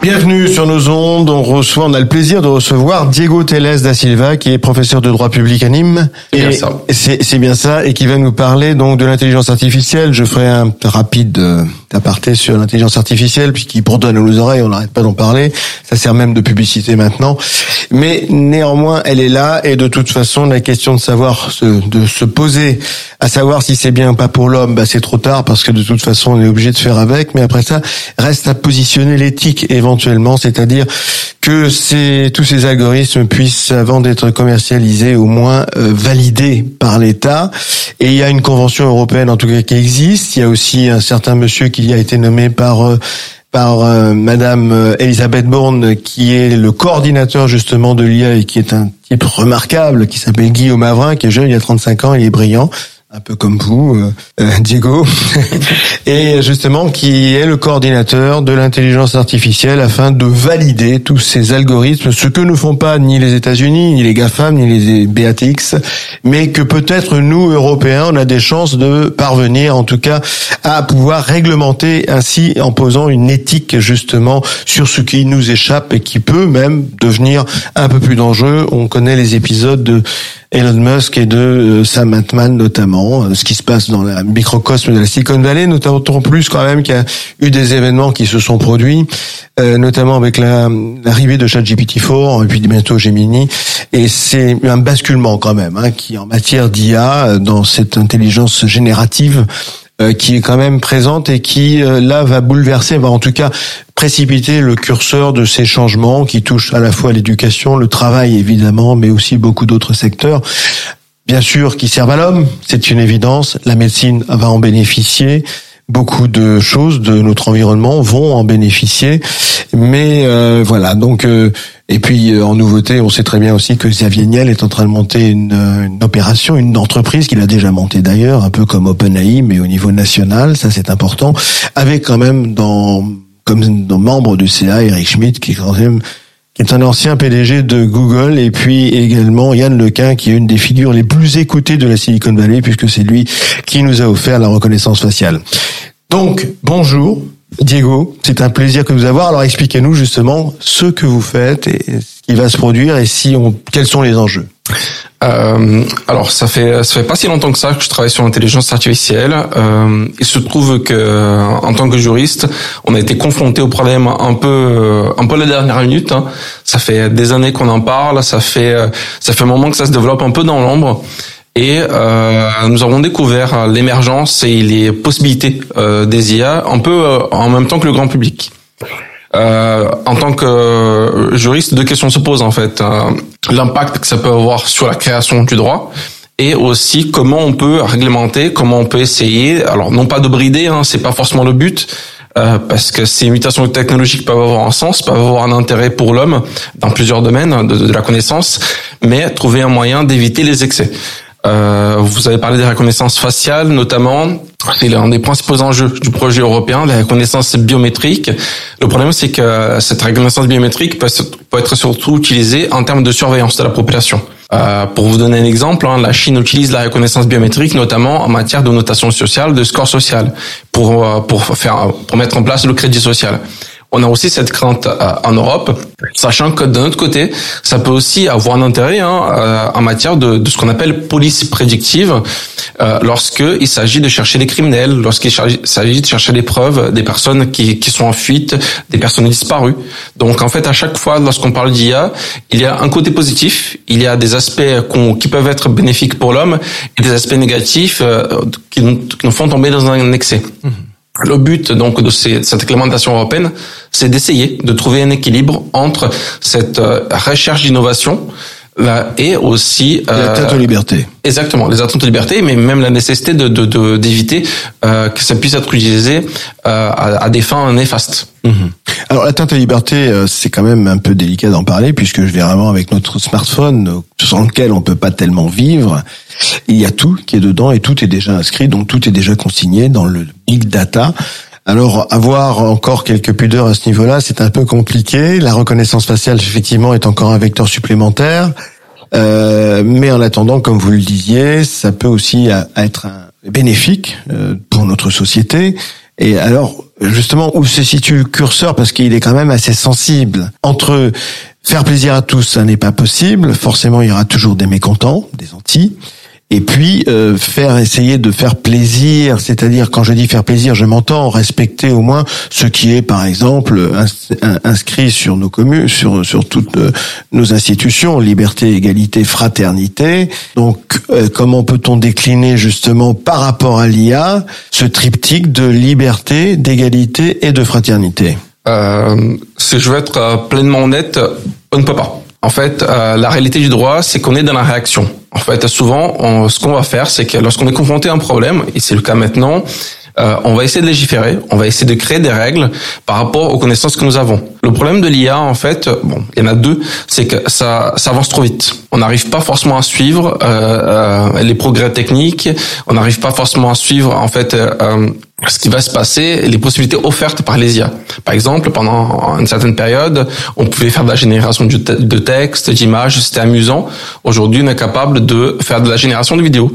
Bienvenue sur nos ondes. On reçoit, on a le plaisir de recevoir Diego Teles da Silva, qui est professeur de droit public à Nîmes. C'est bien ça. C'est bien ça, et qui va nous parler donc de l'intelligence artificielle. Je ferai un rapide euh, aparté sur l'intelligence artificielle, puisqu'il bourdonne nos oreilles, on n'arrête pas d'en parler. Ça sert même de publicité maintenant. Mais néanmoins, elle est là, et de toute façon, la question de savoir, se, de se poser, à savoir si c'est bien ou pas pour l'homme, bah, c'est trop tard, parce que de toute façon, on est obligé de faire avec. Mais après ça, reste à positionner l'éthique éventuellement, c'est-à-dire que tous ces algorithmes puissent, avant d'être commercialisés, au moins euh, validés par l'État. Et il y a une convention européenne, en tout cas, qui existe. Il y a aussi un certain monsieur qui a été nommé par euh, par euh, Madame euh, Elisabeth Borne, qui est le coordinateur justement de l'IA et qui est un type remarquable, qui s'appelle Guillaume Avrin, qui est jeune, il a 35 ans, il est brillant un peu comme vous, euh, euh, Diego, et justement qui est le coordinateur de l'intelligence artificielle afin de valider tous ces algorithmes, ce que ne font pas ni les États-Unis, ni les GAFAM, ni les BATX, mais que peut-être nous, Européens, on a des chances de parvenir, en tout cas, à pouvoir réglementer ainsi en posant une éthique justement sur ce qui nous échappe et qui peut même devenir un peu plus dangereux. On connaît les épisodes de Elon Musk et de euh, Sam Altman notamment, euh, ce qui se passe dans la microcosme de la Silicon Valley, notamment plus quand même qu'il y a eu des événements qui se sont produits, euh, notamment avec la- l'arrivée de ChatGPT-4 et puis bientôt Gemini, et c'est un basculement quand même, hein, qui en matière d'IA, euh, dans cette intelligence générative, euh, qui est quand même présente et qui euh, là va bouleverser, va en tout cas précipiter le curseur de ces changements qui touchent à la fois l'éducation, le travail évidemment, mais aussi beaucoup d'autres secteurs. Bien sûr, qui servent à l'homme, c'est une évidence. La médecine va en bénéficier. Beaucoup de choses de notre environnement vont en bénéficier, mais euh, voilà. Donc, euh, et puis euh, en nouveauté, on sait très bien aussi que Xavier Niel est en train de monter une, une opération, une entreprise qu'il a déjà montée d'ailleurs, un peu comme OpenAI, mais au niveau national. Ça, c'est important. Avec quand même dans comme dans membre du CA, Eric Schmidt, qui est quand même est un ancien PDG de Google, et puis également Yann Lequin, qui est une des figures les plus écoutées de la Silicon Valley, puisque c'est lui qui nous a offert la reconnaissance faciale. Donc, bonjour, Diego, c'est un plaisir que vous avoir. Alors, expliquez-nous justement ce que vous faites et ce qui va se produire et si on, quels sont les enjeux. Euh, alors ça fait ça fait pas si longtemps que ça que je travaille sur l'intelligence artificielle. Euh, il se trouve que en tant que juriste, on a été confronté au problème un peu un peu la dernière minute. hein. Ça fait des années qu'on en parle. Ça fait ça fait un moment que ça se développe un peu dans l'ombre. Et euh, nous avons découvert l'émergence et les possibilités euh, des IA un peu euh, en même temps que le grand public. Euh, en tant que euh, juriste, deux questions se posent en fait. Euh, L'impact que ça peut avoir sur la création du droit et aussi comment on peut réglementer, comment on peut essayer. Alors non pas de brider, hein, c'est pas forcément le but. euh, parce que ces mutations technologiques peuvent avoir un sens, peuvent avoir un intérêt pour l'homme dans plusieurs domaines de, de la connaissance, mais trouver un moyen d'éviter les excès. Euh, vous avez parlé des reconnaissances faciales, notamment. C'est l'un des principaux enjeux du projet européen, la reconnaissance biométrique. Le problème, c'est que cette reconnaissance biométrique peut, être surtout utilisée en termes de surveillance de la population. Euh, pour vous donner un exemple, hein, la Chine utilise la reconnaissance biométrique notamment en matière de notation sociale, de score social, pour euh, pour faire pour mettre en place le crédit social. On a aussi cette crainte euh, en Europe, sachant que d'un autre côté, ça peut aussi avoir un intérêt hein, euh, en matière de, de ce qu'on appelle police prédictive, euh, lorsque il s'agit de chercher des criminels, lorsqu'il s'agit- de chercher des preuves des personnes qui, qui sont en fuite, des personnes disparues. Donc en fait, à chaque fois, lorsqu'on parle d'IA, il y a un côté positif, il y a des aspects qui peuvent être bénéfiques pour l'homme et des aspects négatifs euh, qui, nous, qui nous font tomber dans un excès. Le but donc de cette réglementation européenne, c'est d'essayer de trouver un équilibre entre cette euh, recherche d'innovation là, et aussi euh, tête aux libertés. exactement les attentes de liberté, mais même la nécessité de de- de- d'éviter euh, que ça puisse être utilisé euh, à, à des fins néfastes. Alors l'atteinte à la liberté, euh, c'est quand même un peu délicat d'en parler puisque je vais vraiment avec notre smartphone euh, sans lequel on peut pas tellement vivre. Il y a tout qui est dedans et tout est déjà inscrit, donc tout est déjà consigné dans le big data. Alors avoir encore quelques pudeurs à ce niveau-là, c'est un peu compliqué. La reconnaissance faciale effectivement est encore un vecteur supplémentaire. Euh, mais en attendant, comme vous le disiez, ça peut aussi être bénéfique euh, pour notre société. Et alors, justement, où se situe le curseur? Parce qu'il est quand même assez sensible. Entre faire plaisir à tous, ça n'est pas possible. Forcément, il y aura toujours des mécontents, des anti et puis euh, faire essayer de faire plaisir, c'est-à-dire quand je dis faire plaisir, je m'entends respecter au moins ce qui est par exemple inscrit sur nos communes, sur sur toutes euh, nos institutions, liberté, égalité, fraternité. Donc euh, comment peut-on décliner justement par rapport à l'IA ce triptyque de liberté, d'égalité et de fraternité? Euh, Si je veux être pleinement honnête, on ne peut pas. En fait, la réalité du droit, c'est qu'on est dans la réaction. En fait, souvent, ce qu'on va faire, c'est que lorsqu'on est confronté à un problème, et c'est le cas maintenant, euh, on va essayer de légiférer, on va essayer de créer des règles par rapport aux connaissances que nous avons. Le problème de l'IA, en fait, bon, il y en a deux, c'est que ça, ça avance trop vite. On n'arrive pas forcément à suivre euh, euh, les progrès techniques, on n'arrive pas forcément à suivre, en fait, euh, ce qui va se passer, les possibilités offertes par les IA. Par exemple, pendant une certaine période, on pouvait faire de la génération de texte, d'images, c'était amusant. Aujourd'hui, on est capable de faire de la génération de vidéos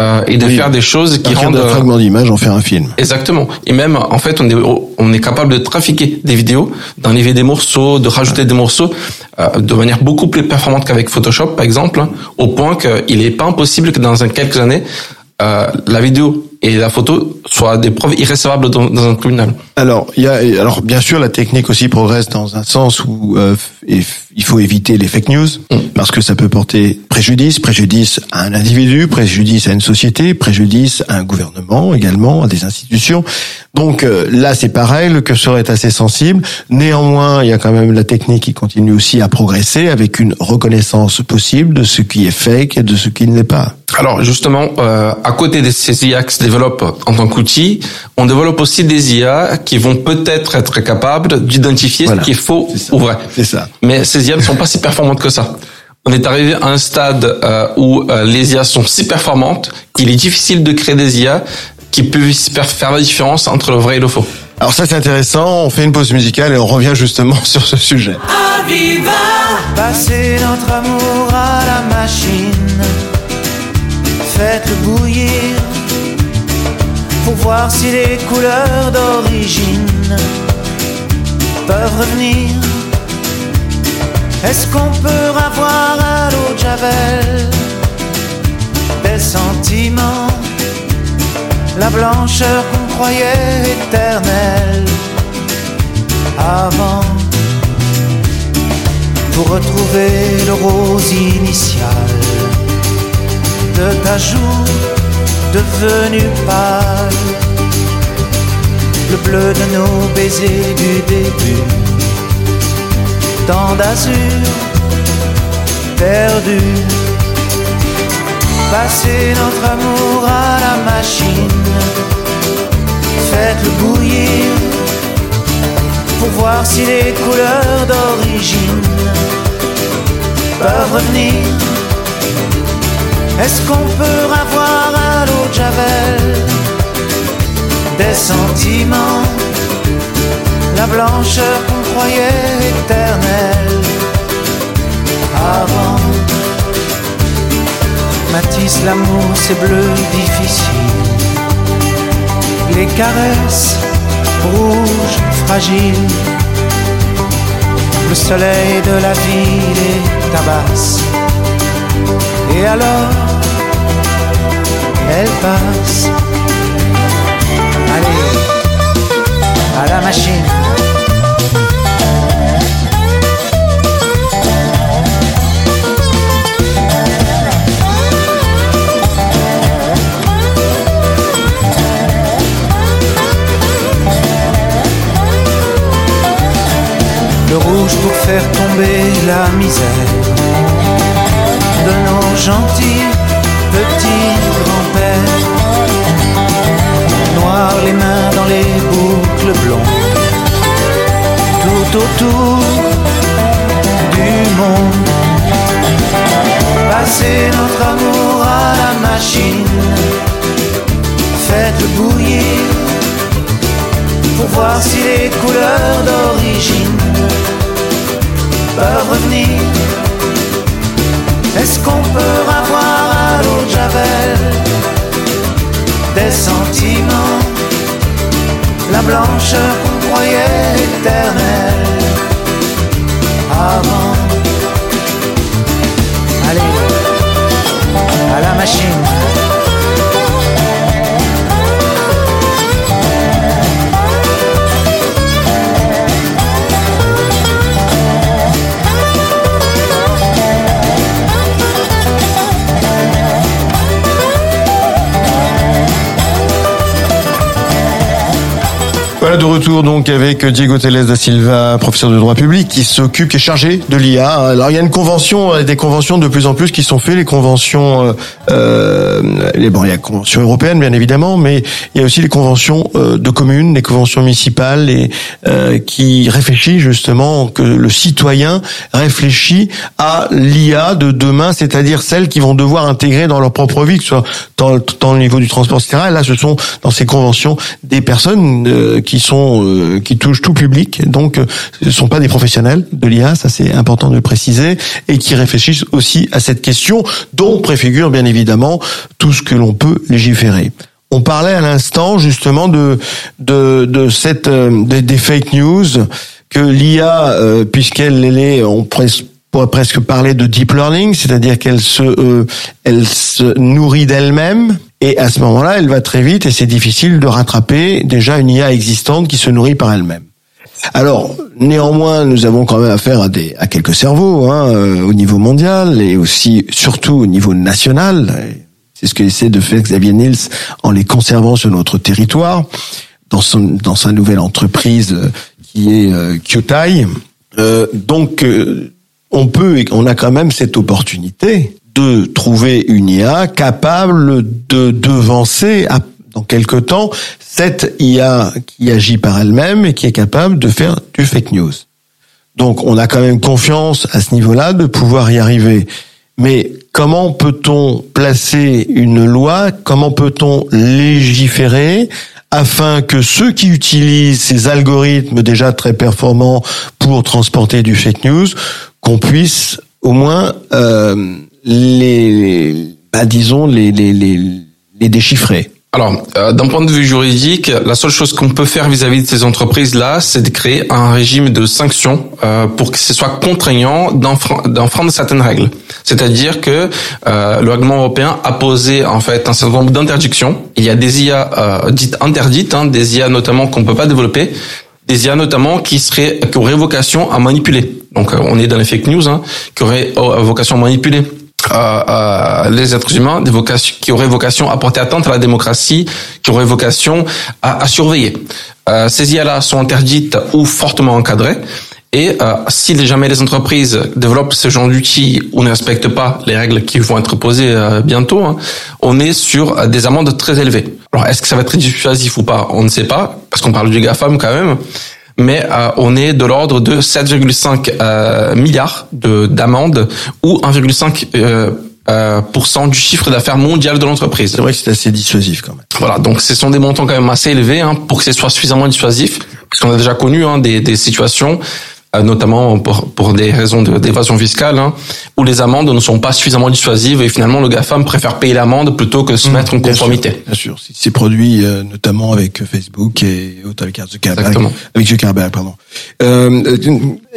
euh, et de faire des choses qui rendent un fragment d'image, en faire un film. Exactement. Et même, en fait, on est on est capable de trafiquer des vidéos, d'enlever des morceaux, de rajouter des morceaux euh, de manière beaucoup plus performante qu'avec Photoshop, par exemple, au point qu'il n'est pas impossible que dans quelques années euh, la vidéo et la photo soient des preuves irrécevables dans, dans un tribunal. Alors, il y a, alors bien sûr, la technique aussi progresse dans un sens où euh, il faut éviter les fake news mm. parce que ça peut porter préjudice, préjudice à un individu, préjudice à une société, préjudice à un gouvernement également, à des institutions. Donc euh, là, c'est pareil, le curseur est assez sensible. Néanmoins, il y a quand même la technique qui continue aussi à progresser avec une reconnaissance possible de ce qui est fake et de ce qui ne l'est pas. Alors justement, euh, à côté de ces IA qui se développent en tant qu'outil, on développe aussi des IA qui vont peut-être être capables d'identifier ce qui est faux ou vrai. C'est ça. Mais ces IA ne sont pas si performantes que ça. On est arrivé à un stade euh, où euh, les IA sont si performantes qu'il est difficile de créer des IA qui puissent faire la différence entre le vrai et le faux. Alors ça c'est intéressant, on fait une pause musicale et on revient justement sur ce sujet. Aviva Passer notre amour à la machine Faites-le bouillir pour voir si les couleurs d'origine peuvent revenir. Est-ce qu'on peut avoir à l'eau de Javel? Des sentiments, la blancheur qu'on croyait éternelle avant. Pour retrouver le rose initial de ta joue devenu pâle, le bleu de nos baisers du début, tant d'azur perdu. Passer notre amour à la machine, faites-le bouillir pour voir si les couleurs d'origine peuvent revenir. Est-ce qu'on peut avoir à l'eau de Javel des sentiments, la blancheur qu'on croyait éternelle avant Matisse, l'amour, c'est bleu difficile. Les caresses rouges, fragiles. Le soleil de la ville est tabasse. Et alors elle passe. Allez, à la machine. Faire tomber la misère de nos gentils petits grands-pères. Noir les mains dans les boucles blondes. Tout autour du monde. Passer notre amour à la machine. Faites-le bouillir pour voir si les couleurs d'origine peuvent revenir. Est-ce qu'on peut avoir à l'eau de Javel Des sentiments La blancheur qu'on croyait éternelle Avant? Allez, à la machine. Donc avec Diego Teles da Silva, professeur de droit public, qui s'occupe, qui est chargé de l'IA. Alors il y a une convention, euh, des conventions de plus en plus qui sont faites, les conventions, euh, euh, bon, il y a la convention européenne bien évidemment, mais il y a aussi les conventions euh, de communes, les conventions municipales, et euh, qui réfléchit justement que le citoyen réfléchit à l'IA de demain, c'est-à-dire celles qui vont devoir intégrer dans leur propre vie, que ce soit dans, dans le niveau du transport, etc. Et là, ce sont dans ces conventions des personnes qui sont euh, qui touchent tout public, donc euh, ce sont pas des professionnels de l'IA, ça c'est important de le préciser, et qui réfléchissent aussi à cette question, dont préfigure bien évidemment tout ce que l'on peut légiférer. On parlait à l'instant justement de de, de cette euh, des, des fake news que l'IA, euh, puisqu'elle elle est, on pourrait presque parler de deep learning, c'est-à-dire qu'elle se euh, elle se nourrit d'elle-même. Et à ce moment-là, elle va très vite et c'est difficile de rattraper déjà une IA existante qui se nourrit par elle-même. Alors, néanmoins, nous avons quand même affaire à des à quelques cerveaux hein, euh, au niveau mondial et aussi surtout au niveau national. C'est ce que essaie de faire Xavier Niels en les conservant sur notre territoire dans son dans sa nouvelle entreprise euh, qui est euh, Kyotai. Euh, donc, euh, on peut, on a quand même cette opportunité de trouver une IA capable de devancer dans quelque temps cette IA qui agit par elle-même et qui est capable de faire du fake news. Donc on a quand même confiance à ce niveau-là de pouvoir y arriver. Mais comment peut-on placer une loi? Comment peut-on légiférer afin que ceux qui utilisent ces algorithmes déjà très performants pour transporter du fake news, qu'on puisse au moins euh, les, bah, disons les, les, les, les déchiffrer. Alors, euh, d'un point de vue juridique, la seule chose qu'on peut faire vis-à-vis de ces entreprises-là, c'est de créer un régime de sanctions euh, pour que ce soit contraignant d'enfre- d'enfreindre certaines règles. C'est-à-dire que euh, le règlement européen a posé en fait un certain nombre d'interdictions. Il y a des IA euh, dites interdites, hein, des IA notamment qu'on peut pas développer, des IA notamment qui seraient qui auraient vocation à manipuler. Donc, euh, on est dans les fake news, hein, qui auraient euh, vocation à manipuler euh, euh, les êtres humains des vocations, qui auraient vocation à porter atteinte à la démocratie, qui auraient vocation à, à surveiller. Euh, ces IA-là sont interdites ou fortement encadrées. Et euh, si jamais les entreprises développent ce genre d'outils ou ne respectent pas les règles qui vont être posées euh, bientôt, hein, on est sur euh, des amendes très élevées. Alors est-ce que ça va être dissuasif ou pas? On ne sait pas, parce qu'on parle du GAFAM quand même mais euh, on est de l'ordre de 7,5 euh, milliards de d'amendes ou 1,5 euh, euh, pour cent du chiffre d'affaires mondial de l'entreprise. C'est vrai que c'est assez dissuasif quand même. Voilà, donc ce sont des montants quand même assez élevés hein, pour que ce soit suffisamment dissuasif, parce qu'on a déjà connu hein, des, des situations, notamment pour, pour des raisons de- d'évasion fiscale, hein, où les amendes ne sont pas suffisamment dissuasives et finalement le GAFAM préfère payer l'amende plutôt que de se mettre en Bien sûr, conformité. Bien sûr, c'est c'est produit euh, notamment avec Facebook et autres avec Zuckerberg. Exactement. Avec Zuckerberg, pardon. Euh,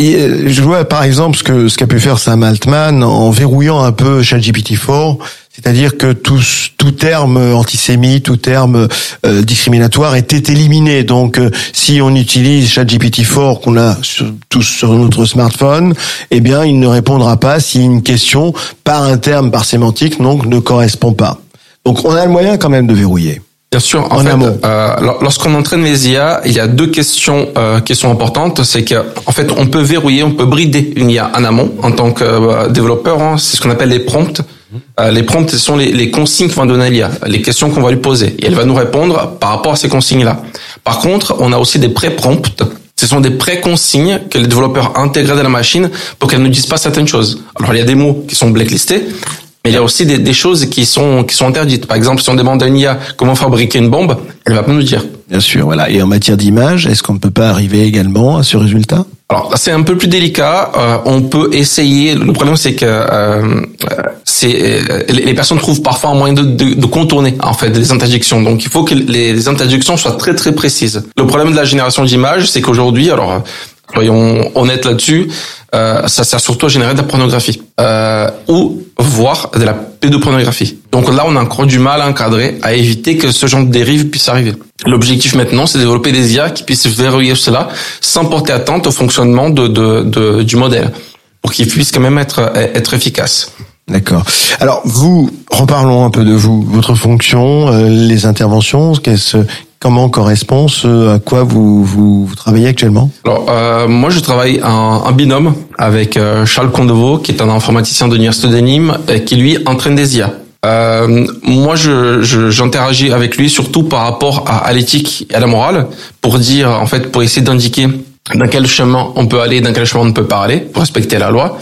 euh, je vois par exemple ce que ce qu'a pu faire Sam Altman en verrouillant un peu ChatGPT-4, c'est-à-dire que tout tout terme antisémite, tout terme euh, discriminatoire était éliminé. Donc, euh, si on utilise ChatGPT-4 qu'on a sur, tous sur notre smartphone, eh bien, il ne répondra pas si une question par un terme, par sémantique, donc ne correspond pas. Donc, on a le moyen quand même de verrouiller. Bien sûr. En, En fait, amont. euh, lor- lorsqu'on entraîne les IA, il y a deux questions euh, qui sont importantes. C'est que, en fait, on peut verrouiller, on peut brider une IA en amont en tant que euh, développeur. hein. c'est ce qu'on appelle les prompts. Euh, les prompts, ce sont les, consignes qu'on va donner à l'IA, les questions qu'on va lui poser, et elle va nous répondre par rapport à ces consignes-là. Par contre, on a aussi des pré-prompts. Ce sont des pré-consignes que les développeurs intègrent dans la machine pour qu'elle ne dise pas certaines choses. Alors, il y a des mots qui sont blacklistés, Mais il y a aussi des, des, choses qui sont qui sont interdites. Par exemple, si on demande à une IA comment fabriquer une bombe, elle va pas nous dire. Bien sûr, voilà. Et en matière d'image, est-ce qu'on ne peut pas arriver également à ce résultat? Alors c'est un peu plus délicat. Euh, on peut essayer. Le problème c'est que euh, c'est euh, les personnes trouvent parfois un moyen de, de, de, contourner en fait les interjections. Donc il faut que les, les interjections soient très très précises. Le problème de la génération d'images, c'est qu'aujourd'hui, alors soyons honnêtes là-dessus, euh, ça sert surtout à générer de la pornographie euh, ou voire de la pédopornographie. Donc là, on a encore du mal à encadrer, à éviter que ce genre de dérive puisse arriver. L'objectif maintenant, c'est de développer des IA qui puissent verrouiller cela sans porter atteinte au fonctionnement de, de, de du modèle, pour qu'il puisse quand même être être efficace. D'accord. Alors vous, reparlons un peu de vous, votre fonction, euh, les interventions, qu'est-ce comment correspond ce à quoi vous, vous, vous travaillez actuellement? Alors euh, moi je travaille en, en binôme avec euh, Charles Condevaux qui est un informaticien de l'université de Nîmes qui lui entraîne des IA. Euh, moi, je, j'interagis avec lui surtout par rapport à, à l'éthique et à la morale, pour dire, en fait, pour essayer d'indiquer dans quel chemin on peut aller, dans quel chemin on ne peut pas aller, pour respecter la loi.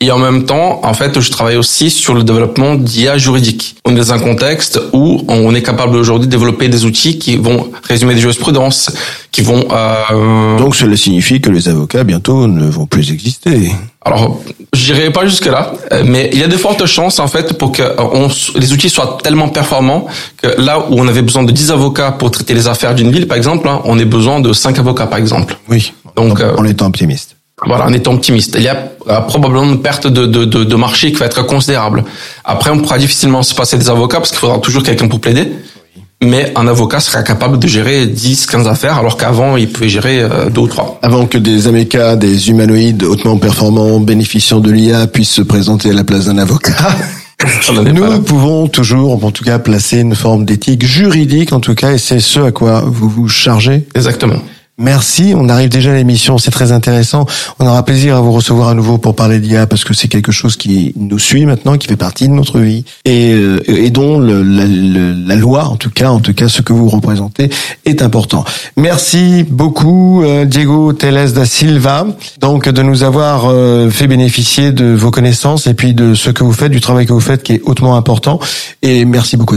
Et en même temps, en fait, je travaille aussi sur le développement d'IA juridique. On est dans un contexte où on est capable aujourd'hui de développer des outils qui vont résumer des jurisprudences, qui vont... Euh... Donc cela signifie que les avocats bientôt ne vont plus exister. Alors, je dirais pas jusque là, mais il y a de fortes chances en fait pour que on, les outils soient tellement performants que là où on avait besoin de 10 avocats pour traiter les affaires d'une ville, par exemple, hein, on ait besoin de 5 avocats, par exemple. Oui. Donc, en, en étant optimiste. Voilà, en étant optimiste. Il y a probablement une perte de, de, de, de, marché qui va être considérable. Après, on pourra difficilement se passer des avocats parce qu'il faudra toujours quelqu'un pour plaider. Mais un avocat sera capable de gérer 10, 15 affaires, alors qu'avant, il pouvait gérer euh, deux ou trois. Avant que des amécas, des humanoïdes hautement performants, bénéficiant de l'IA, puissent se présenter à la place d'un avocat. Nous pouvons toujours, en tout cas, placer une forme d'éthique juridique, en tout cas, et c'est ce à quoi vous vous chargez. Exactement. Merci, on arrive déjà à l'émission, c'est très intéressant. On aura plaisir à vous recevoir à nouveau pour parler d'IA parce que c'est quelque chose qui nous suit maintenant, qui fait partie de notre vie et, euh, et dont le, la, le, la, loi, en tout cas, en tout cas, ce que vous représentez est important. Merci beaucoup, euh, Diego Teles da Silva, donc de nous avoir euh, fait bénéficier de vos connaissances et puis de ce que vous faites, du travail que vous faites qui est hautement important. Et merci beaucoup.